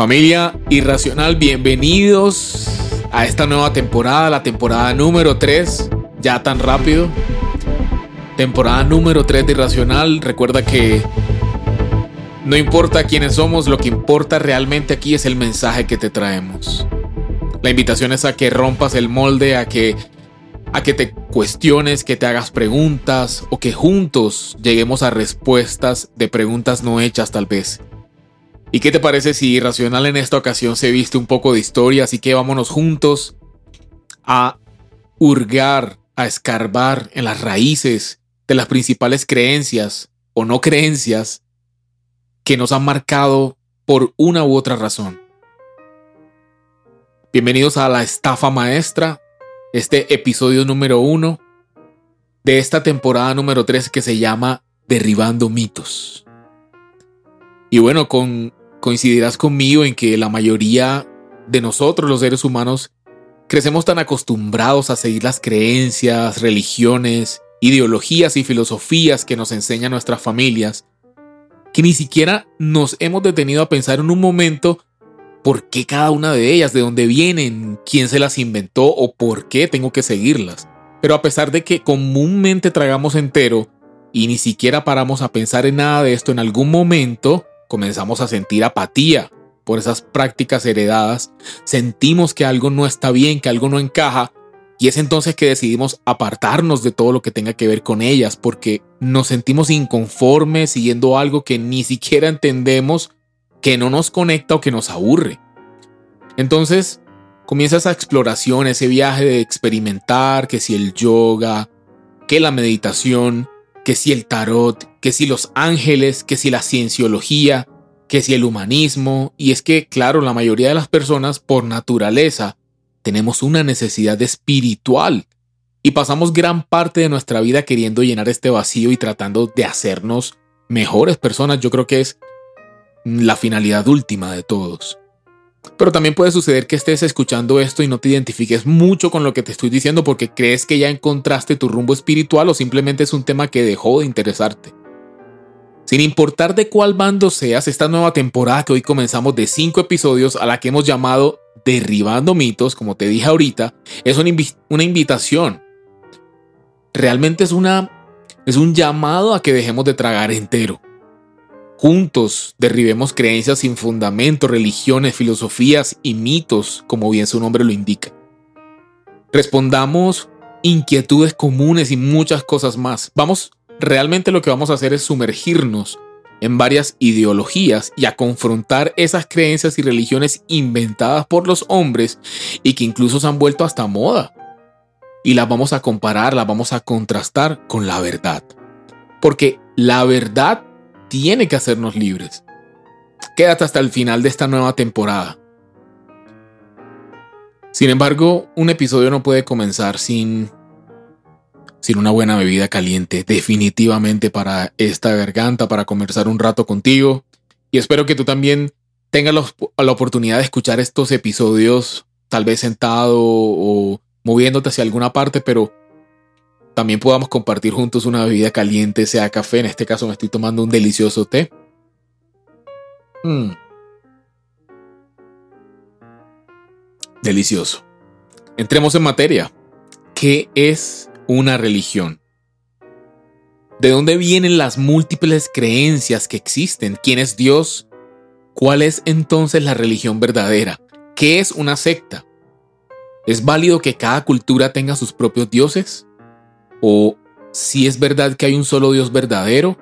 Familia Irracional, bienvenidos a esta nueva temporada, la temporada número 3, ya tan rápido. Temporada número 3 de Irracional. Recuerda que no importa quiénes somos, lo que importa realmente aquí es el mensaje que te traemos. La invitación es a que rompas el molde, a que a que te cuestiones, que te hagas preguntas o que juntos lleguemos a respuestas de preguntas no hechas tal vez. ¿Y qué te parece si Irracional en esta ocasión se viste un poco de historia? Así que vámonos juntos a hurgar, a escarbar en las raíces de las principales creencias o no creencias que nos han marcado por una u otra razón. Bienvenidos a la estafa maestra, este episodio número uno de esta temporada número 3 que se llama Derribando mitos. Y bueno, con coincidirás conmigo en que la mayoría de nosotros, los seres humanos, crecemos tan acostumbrados a seguir las creencias, religiones, ideologías y filosofías que nos enseñan nuestras familias, que ni siquiera nos hemos detenido a pensar en un momento por qué cada una de ellas, de dónde vienen, quién se las inventó o por qué tengo que seguirlas. Pero a pesar de que comúnmente tragamos entero y ni siquiera paramos a pensar en nada de esto en algún momento, comenzamos a sentir apatía por esas prácticas heredadas, sentimos que algo no está bien, que algo no encaja, y es entonces que decidimos apartarnos de todo lo que tenga que ver con ellas, porque nos sentimos inconformes siguiendo algo que ni siquiera entendemos, que no nos conecta o que nos aburre. Entonces, comienza esa exploración, ese viaje de experimentar que si el yoga, que la meditación, que si el tarot, que si los ángeles, que si la cienciología, que si el humanismo, y es que, claro, la mayoría de las personas, por naturaleza, tenemos una necesidad espiritual y pasamos gran parte de nuestra vida queriendo llenar este vacío y tratando de hacernos mejores personas. Yo creo que es la finalidad última de todos. Pero también puede suceder que estés escuchando esto y no te identifiques mucho con lo que te estoy diciendo porque crees que ya encontraste tu rumbo espiritual o simplemente es un tema que dejó de interesarte. Sin importar de cuál bando seas, esta nueva temporada que hoy comenzamos de 5 episodios a la que hemos llamado Derribando mitos, como te dije ahorita, es una, una invitación. Realmente es, una, es un llamado a que dejemos de tragar entero Juntos derribemos creencias sin fundamento, religiones, filosofías y mitos, como bien su nombre lo indica. Respondamos inquietudes comunes y muchas cosas más. Vamos, realmente lo que vamos a hacer es sumergirnos en varias ideologías y a confrontar esas creencias y religiones inventadas por los hombres y que incluso se han vuelto hasta moda. Y las vamos a comparar, las vamos a contrastar con la verdad. Porque la verdad tiene que hacernos libres. Quédate hasta el final de esta nueva temporada. Sin embargo, un episodio no puede comenzar sin sin una buena bebida caliente, definitivamente para esta garganta, para conversar un rato contigo. Y espero que tú también tengas la, oportunidad de escuchar estos episodios, tal vez sentado o moviéndote hacia alguna parte, pero también podamos compartir juntos una bebida caliente, sea café, en este caso me estoy tomando un delicioso té. Mm. Delicioso. Entremos en materia. ¿Qué es una religión? ¿De dónde vienen las múltiples creencias que existen? ¿Quién es Dios? ¿Cuál es entonces la religión verdadera? ¿Qué es una secta? ¿Es válido que cada cultura tenga sus propios dioses? ¿O si es verdad que hay un solo Dios verdadero?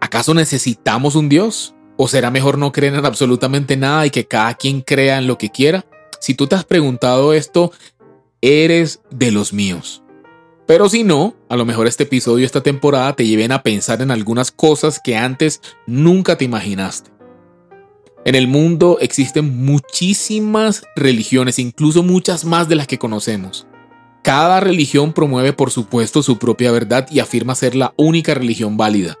¿Acaso necesitamos un Dios? ¿O será mejor no creer en absolutamente nada y que cada quien crea en lo que quiera? Si tú te has preguntado esto, eres de los míos. Pero si no, a lo mejor este episodio, esta temporada te lleven a pensar en algunas cosas que antes nunca te imaginaste. En el mundo existen muchísimas religiones, incluso muchas más de las que conocemos. Cada religión promueve por supuesto su propia verdad y afirma ser la única religión válida.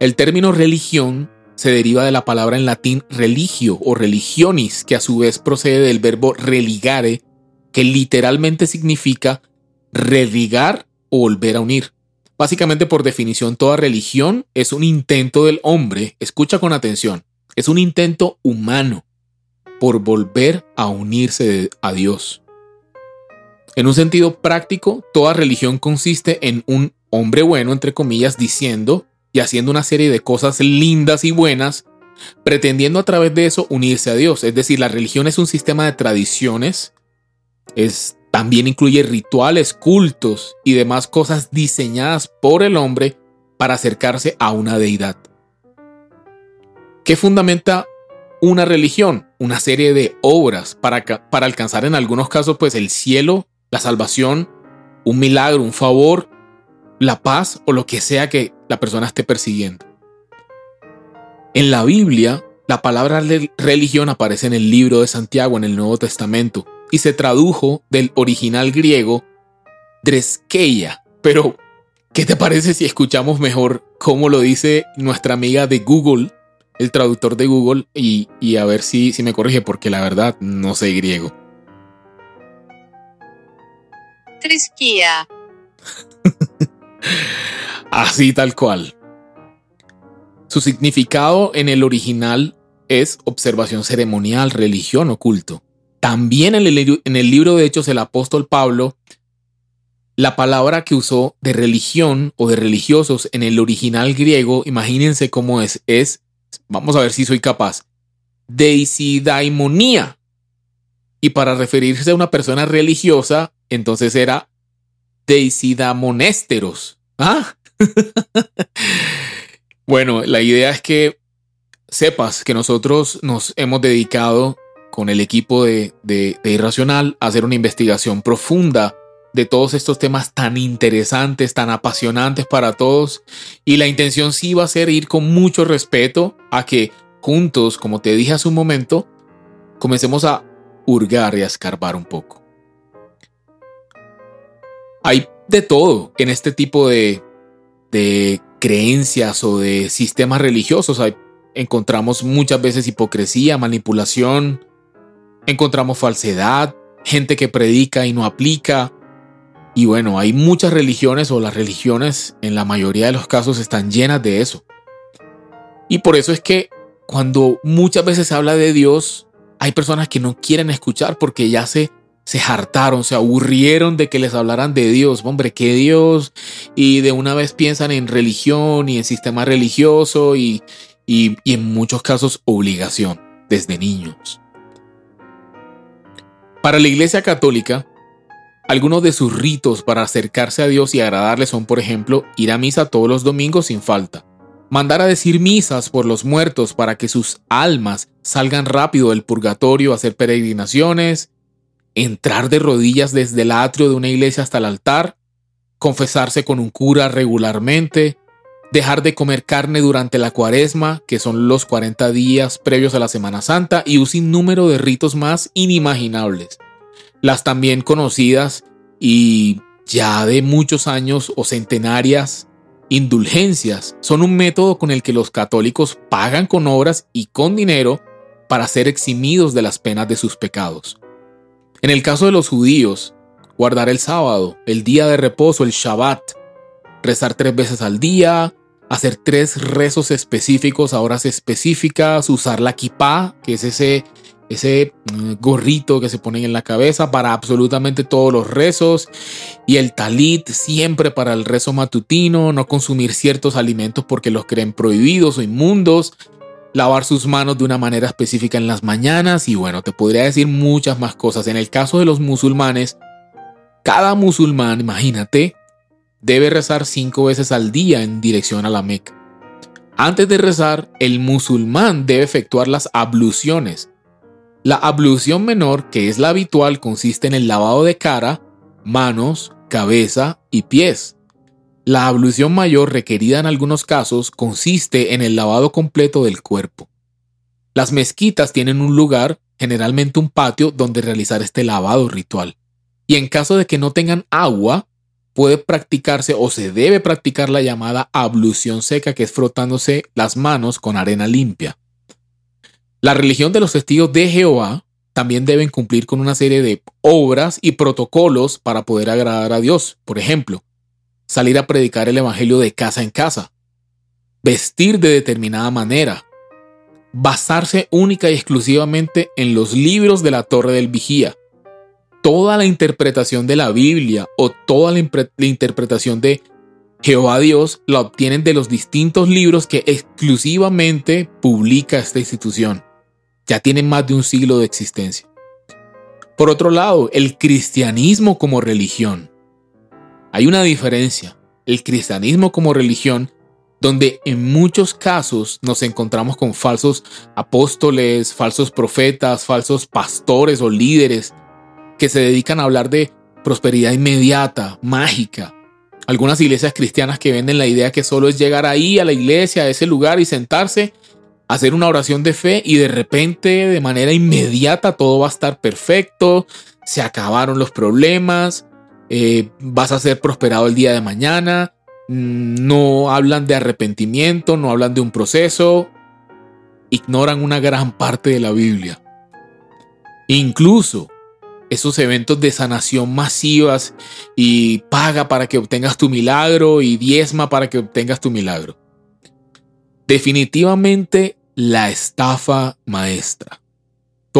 El término religión se deriva de la palabra en latín religio o religionis, que a su vez procede del verbo religare, que literalmente significa religar o volver a unir. Básicamente por definición toda religión es un intento del hombre, escucha con atención, es un intento humano por volver a unirse a Dios. En un sentido práctico, toda religión consiste en un hombre bueno, entre comillas, diciendo y haciendo una serie de cosas lindas y buenas, pretendiendo a través de eso unirse a Dios. Es decir, la religión es un sistema de tradiciones, es, también incluye rituales, cultos y demás cosas diseñadas por el hombre para acercarse a una deidad. ¿Qué fundamenta una religión? Una serie de obras para, para alcanzar en algunos casos pues el cielo la salvación, un milagro, un favor, la paz o lo que sea que la persona esté persiguiendo. En la Biblia, la palabra religión aparece en el libro de Santiago en el Nuevo Testamento y se tradujo del original griego dreskeia. Pero, ¿qué te parece si escuchamos mejor cómo lo dice nuestra amiga de Google, el traductor de Google, y, a ver si, si me corrige, porque la verdad no sé griego? Trisquía. Así tal cual. Su significado en el original es observación ceremonial, religión, oculto. También en el, en el libro de Hechos el apóstol Pablo, la palabra que usó de religión o de religiosos en el original griego, imagínense cómo es, es, vamos a ver si soy capaz, deisidaimonía. Y para referirse a una persona religiosa, entonces era Monésteros. Ah. bueno, la idea es que sepas que nosotros nos hemos dedicado con el equipo de, de, Irracional a hacer una investigación profunda de todos estos temas tan interesantes, tan apasionantes para todos. Y la intención sí va a ser ir con mucho respeto a que juntos, como te dije hace un momento, comencemos a hurgar y a escarbar un poco. Hay de todo en este tipo de, creencias o de sistemas religiosos. encontramos muchas veces hipocresía, manipulación, encontramos falsedad, gente que predica y no aplica. Y bueno, hay muchas religiones o las religiones en la mayoría de los casos están llenas de eso. Y por eso es que cuando muchas veces se habla de Dios, hay personas que no quieren escuchar porque ya se, se hartaron, se aburrieron de que les hablaran de Dios. Hombre, ¿qué Dios? Y de una vez piensan en religión y en sistema religioso y, y, y en muchos casos obligación desde niños. Para la Iglesia Católica, algunos de sus ritos para acercarse a Dios y agradarle son, por ejemplo, ir a misa todos los domingos sin falta, mandar a decir misas por los muertos para que sus almas salgan rápido del purgatorio, hacer peregrinaciones, entrar de rodillas desde el atrio de una iglesia hasta el altar, confesarse con un cura regularmente, dejar de comer carne durante la cuaresma, que son los 40 días previos a la Semana Santa, y un sinnúmero de ritos más inimaginables. Las también conocidas y ya de muchos años o centenarias Indulgencias son un método con el que los católicos pagan con obras y con dinero para ser eximidos de las penas de sus pecados. En el caso de los judíos, guardar el sábado, el día de reposo, el Shabbat, rezar tres veces al día, hacer tres rezos específicos a horas específicas, usar la kippah, que es ese ese mm, gorrito que se ponen en la cabeza para absolutamente todos los rezos y el talit siempre para el rezo matutino, no consumir ciertos alimentos porque los creen prohibidos o inmundos, lavar sus manos de una manera específica en las mañanas y bueno, te podría decir muchas más cosas. En el caso de los musulmanes, cada musulmán, imagínate, debe rezar cinco veces al día en dirección a la Meca. Antes de rezar, el musulmán debe efectuar las abluciones, la ablución menor, que es la habitual, consiste en el lavado de cara, manos, cabeza y pies. La ablución mayor, requerida en algunos casos, consiste en el lavado completo del cuerpo. Las mezquitas tienen un lugar, generalmente un patio, donde realizar este lavado ritual. Y en caso de que no tengan agua, puede practicarse o se debe practicar la llamada ablución seca, que es frotándose las manos con arena limpia. La religión de los testigos de Jehová también deben cumplir con una serie de obras y protocolos para poder agradar a Dios. Por ejemplo, salir a predicar el Evangelio de casa en casa, vestir de determinada manera, basarse única y exclusivamente en los libros de la Torre del Vigía. Toda la interpretación de la Biblia o toda la, interpretación de Jehová Dios la obtienen de los distintos libros que exclusivamente publica esta institución. Ya tienen más de un siglo de existencia. Por otro lado, el cristianismo como religión. Hay una diferencia. El cristianismo como religión, donde en muchos casos nos encontramos con falsos apóstoles, falsos profetas, falsos pastores o líderes que se dedican a hablar de prosperidad inmediata, mágica, algunas iglesias cristianas que venden la idea que solo es llegar ahí a la iglesia, a ese lugar y sentarse, hacer una oración de fe y de repente, de manera inmediata, todo va a estar perfecto, se acabaron los problemas, eh, vas a ser prosperado el día de mañana, mm, no hablan de arrepentimiento, no hablan de un proceso, ignoran una gran parte de la Biblia. Incluso esos eventos de sanación masivas y paga para que obtengas tu milagro y diezma para que obtengas tu milagro. Definitivamente la estafa maestra.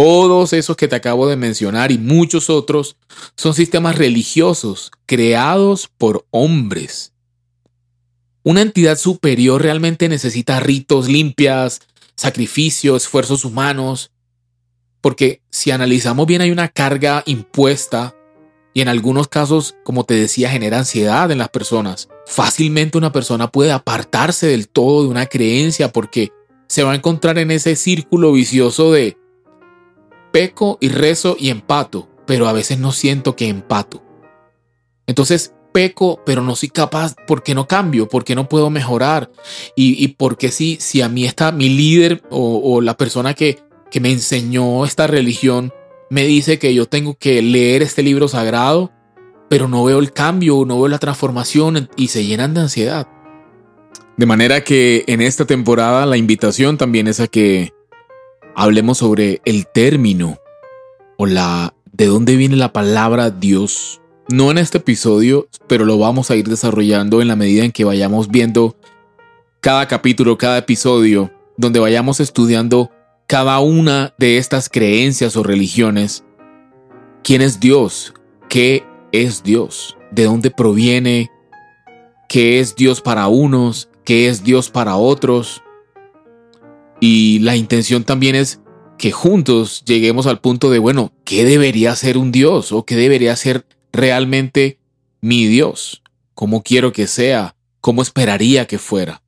Todos esos que te acabo de mencionar y muchos otros son sistemas religiosos creados por hombres. Una entidad superior realmente necesita ritos limpias, sacrificios, esfuerzos humanos, porque si analizamos bien hay una carga impuesta y en algunos casos, como te decía, genera ansiedad en las personas. Fácilmente una persona puede apartarse del todo de una creencia porque se va a encontrar en ese círculo vicioso de peco y rezo y empato, pero a veces no siento que empato. Entonces peco, pero no soy capaz, ¿por qué no cambio? ¿Por qué no puedo mejorar? Y, y por qué si, si a mí está mi líder o, o la persona que, que me enseñó esta religión me dice que yo tengo que leer este libro sagrado, pero no veo el cambio, no veo la transformación y se llenan de ansiedad. De manera que en esta temporada la invitación también es a que hablemos sobre el término o la de dónde viene la palabra Dios. No en este episodio, pero lo vamos a ir desarrollando en la medida en que vayamos viendo cada capítulo, cada episodio, donde vayamos estudiando cada una de estas creencias o religiones, ¿quién es Dios? ¿Qué es Dios? ¿De dónde proviene? ¿Qué es Dios para unos? ¿Qué es Dios para otros? Y la intención también es que juntos lleguemos al punto de, bueno, ¿qué debería ser un Dios? ¿O qué debería ser realmente mi Dios? ¿Cómo quiero que sea? ¿Cómo esperaría que fuera?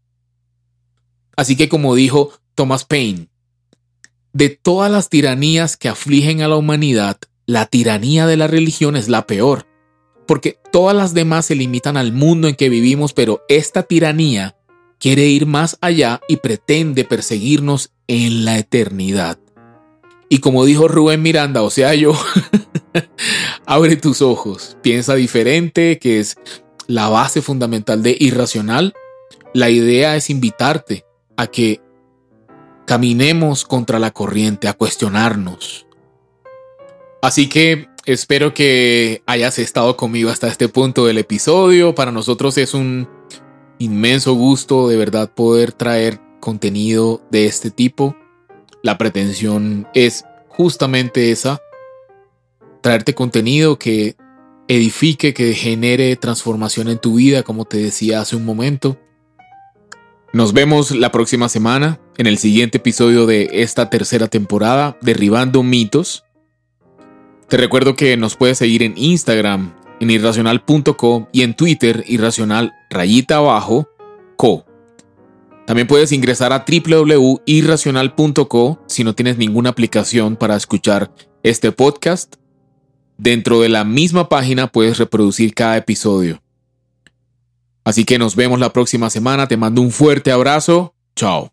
Así que como dijo Thomas Paine, de todas las tiranías que afligen a la humanidad, la tiranía de la religión es la peor, porque todas las demás se limitan al mundo en que vivimos, pero esta tiranía quiere ir más allá y pretende perseguirnos en la eternidad. Y como dijo Rubén Miranda, o sea yo, abre tus ojos, piensa diferente, que es la base fundamental de irracional. La idea es invitarte a que caminemos contra la corriente, a cuestionarnos. Así que espero que hayas estado conmigo hasta este punto del episodio. Para nosotros es un inmenso gusto de verdad poder traer contenido de este tipo. La pretensión es justamente esa, traerte contenido que edifique, que genere transformación en tu vida, como te decía hace un momento. Nos vemos la próxima semana en el siguiente episodio de esta tercera temporada, Derribando mitos. Te recuerdo que nos puedes seguir en Instagram, en irracional.co y en Twitter, irracional rayita abajo, co. También puedes ingresar a www.irracional.co si no tienes ninguna aplicación para escuchar este podcast. Dentro de la misma página puedes reproducir cada episodio. Así que nos vemos la próxima semana. Te mando un fuerte abrazo. Chao.